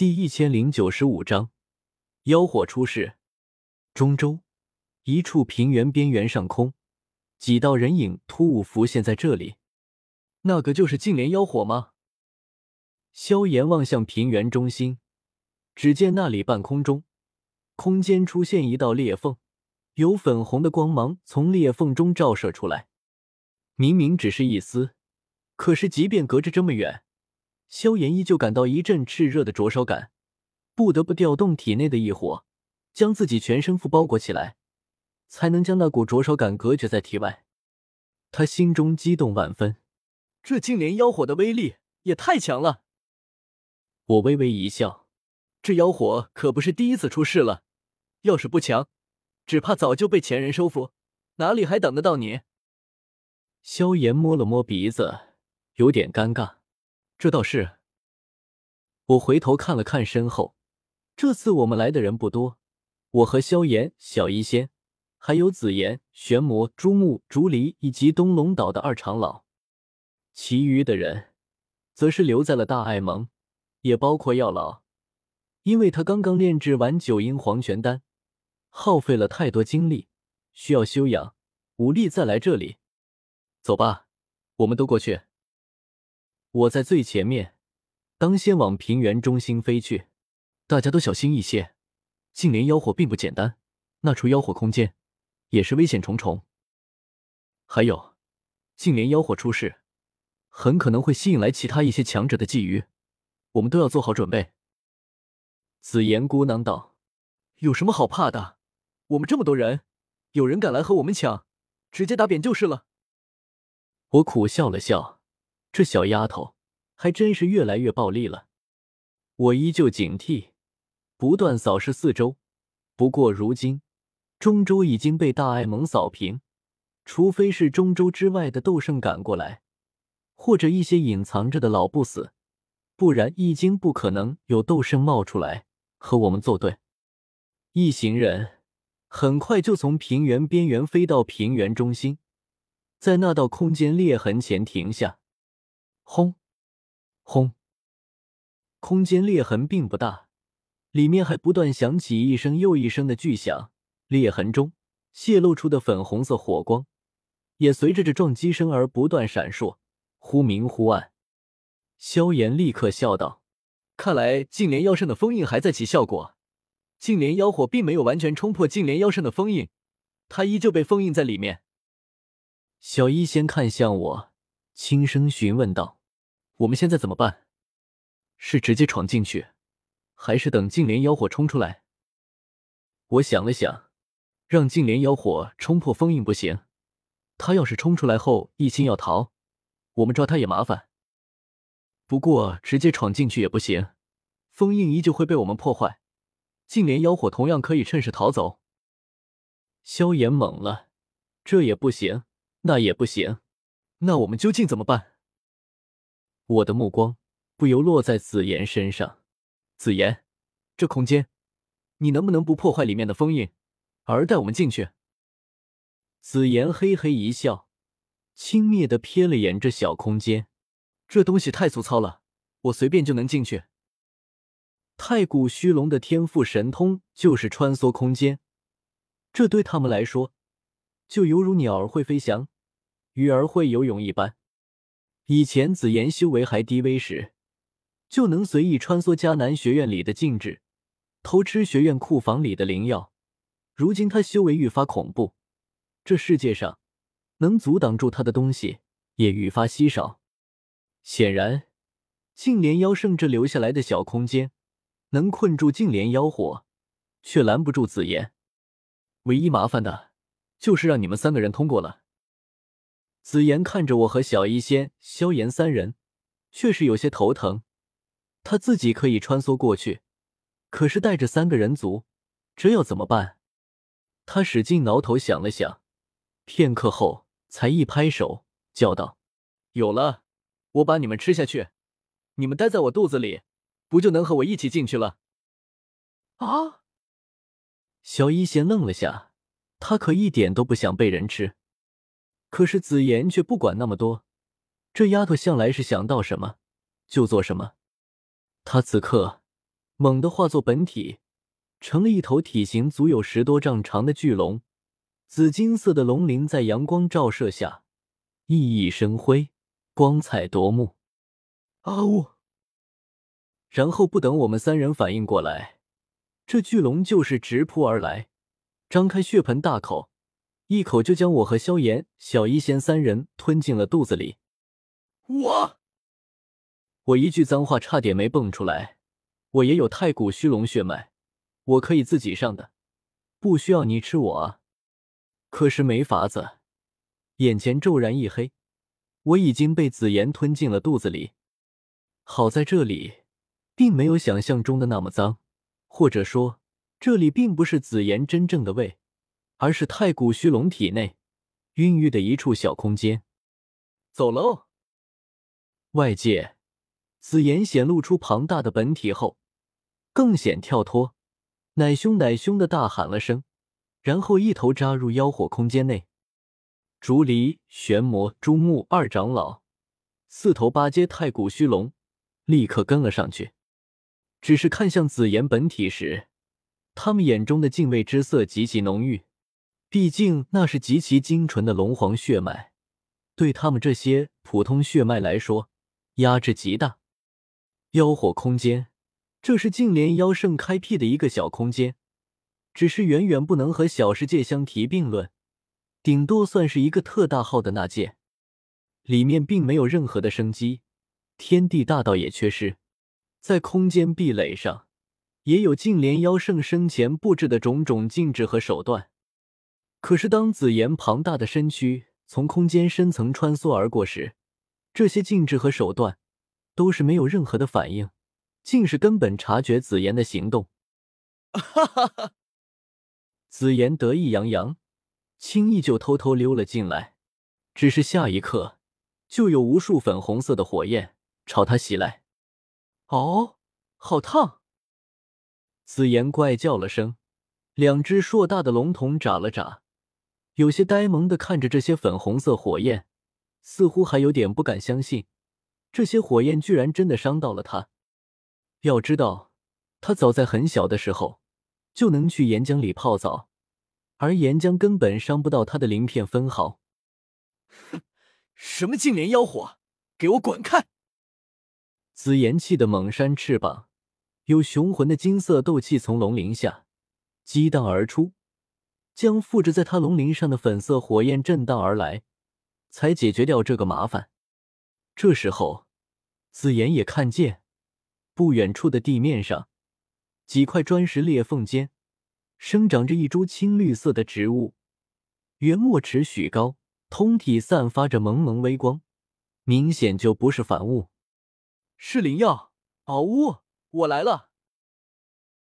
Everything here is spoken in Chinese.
第一千零九十五章，妖火出世。中州一处平原边缘上空，几道人影突兀浮现在这里。那个就是净莲妖火吗？萧炎望向平原中心，只见那里半空中，空间出现一道裂缝，有粉红的光芒从裂缝中照射出来。明明只是一丝，可是即便隔着这么远。萧炎依旧感到一阵炽热的灼烧感，不得不调动体内的异火，将自己全身覆包裹起来，才能将那股灼烧感隔绝在体外。他心中激动万分，这净莲妖火的威力也太强了。我微微一笑，这妖火可不是第一次出世了，要是不强，只怕早就被前人收服，哪里还等得到你？萧炎摸了摸鼻子，有点尴尬。这倒是。我回头看了看身后，这次我们来的人不多，我和萧炎、小医仙，还有紫妍、玄魔、朱木、竹离以及东龙岛的二长老，其余的人则是留在了大爱盟，也包括药老，因为他刚刚炼制完九阴黄泉丹，耗费了太多精力，需要休养，无力再来这里。走吧，我们都过去。我在最前面，当先往平原中心飞去。大家都小心一些，净莲妖火并不简单，那处妖火空间也是危险重重。还有，净莲妖火出世，很可能会吸引来其他一些强者的觊觎，我们都要做好准备。紫妍咕囔道：“有什么好怕的？我们这么多人，有人敢来和我们抢，直接打扁就是了。”我苦笑了笑。这小丫头还真是越来越暴力了。我依旧警惕，不断扫视四周。不过如今中州已经被大爱盟扫平，除非是中州之外的斗圣赶过来，或者一些隐藏着的老不死，不然已经不可能有斗圣冒出来和我们作对。一行人很快就从平原边缘飞到平原中心，在那道空间裂痕前停下。轰！轰！空间裂痕并不大，里面还不断响起一声又一声的巨响。裂痕中泄露出的粉红色火光，也随着这撞击声而不断闪烁，忽明忽暗。萧炎立刻笑道：“看来净莲妖圣的封印还在起效果，净莲妖火并没有完全冲破净莲妖圣的封印，它依旧被封印在里面。”小医仙看向我，轻声询问道。我们现在怎么办？是直接闯进去，还是等净莲妖火冲出来？我想了想，让净莲妖火冲破封印不行，他要是冲出来后一心要逃，我们抓他也麻烦。不过直接闯进去也不行，封印依旧会被我们破坏，净莲妖火同样可以趁势逃走。萧炎懵了，这也不行，那也不行，那我们究竟怎么办？我的目光不由落在紫妍身上。紫妍，这空间，你能不能不破坏里面的封印，而带我们进去？紫妍嘿嘿一笑，轻蔑的瞥了眼这小空间，这东西太粗糙了，我随便就能进去。太古虚龙的天赋神通就是穿梭空间，这对他们来说，就犹如鸟儿会飞翔，鱼儿会游泳一般。以前紫妍修为还低微时，就能随意穿梭迦南学院里的禁制，偷吃学院库房里的灵药。如今他修为愈发恐怖，这世界上能阻挡住他的东西也愈发稀少。显然，净莲妖圣这留下来的小空间，能困住净莲妖火，却拦不住紫妍。唯一麻烦的，就是让你们三个人通过了。紫妍看着我和小医仙、萧炎三人，却是有些头疼。他自己可以穿梭过去，可是带着三个人族，这要怎么办？他使劲挠头想了想，片刻后才一拍手，叫道：“有了！我把你们吃下去，你们待在我肚子里，不就能和我一起进去了？”啊！小医仙愣了下，他可一点都不想被人吃。可是紫妍却不管那么多，这丫头向来是想到什么就做什么。她此刻猛地化作本体，成了一头体型足有十多丈长的巨龙。紫金色的龙鳞在阳光照射下熠熠生辉，光彩夺目。啊呜！然后不等我们三人反应过来，这巨龙就是直扑而来，张开血盆大口，一口就将我和萧炎、小医仙三人吞进了肚子里。我，我一句脏话差点没蹦出来。我也有太古虚龙血脉，我可以自己上的，不需要你吃我啊。可是没法子，眼前骤然一黑，我已经被紫妍吞进了肚子里。好在这里。并没有想象中的那么脏，或者说，这里并不是紫妍真正的胃，而是太古虚龙体内孕育的一处小空间。走喽！外界，紫妍显露出庞大的本体后，更显跳脱，奶凶奶凶的大喊了声，然后一头扎入妖火空间内。竹离、玄魔、朱木二长老，四头八阶太古虚龙立刻跟了上去。只是看向紫妍本体时，他们眼中的敬畏之色极其浓郁。毕竟那是极其精纯的龙皇血脉，对他们这些普通血脉来说，压制极大。妖火空间，这是净莲妖圣开辟的一个小空间，只是远远不能和小世界相提并论，顶多算是一个特大号的纳界。里面并没有任何的生机，天地大道也缺失。在空间壁垒上，也有净莲妖圣生前布置的种种禁制和手段。可是，当紫妍庞大的身躯从空间深层穿梭而过时，这些禁制和手段都是没有任何的反应，竟是根本察觉紫妍的行动。哈哈哈！紫妍得意洋洋，轻易就偷偷溜了进来。只是下一刻，就有无数粉红色的火焰朝他袭来。哦，好烫！紫妍怪叫了声，两只硕大的龙瞳眨了眨，有些呆萌的看着这些粉红色火焰，似乎还有点不敢相信，这些火焰居然真的伤到了他。要知道，他早在很小的时候就能去岩浆里泡澡，而岩浆根本伤不到他的鳞片分毫。哼，什么净莲妖火，给我滚开！紫炎气的猛扇翅膀，有雄浑的金色斗气从龙鳞下激荡而出，将附着在他龙鳞上的粉色火焰震荡而来，才解决掉这个麻烦。这时候，紫妍也看见不远处的地面上几块砖石裂缝间生长着一株青绿色的植物，圆没尺许高，通体散发着蒙蒙微光，明显就不是凡物。是灵药，嗷呜！我来了。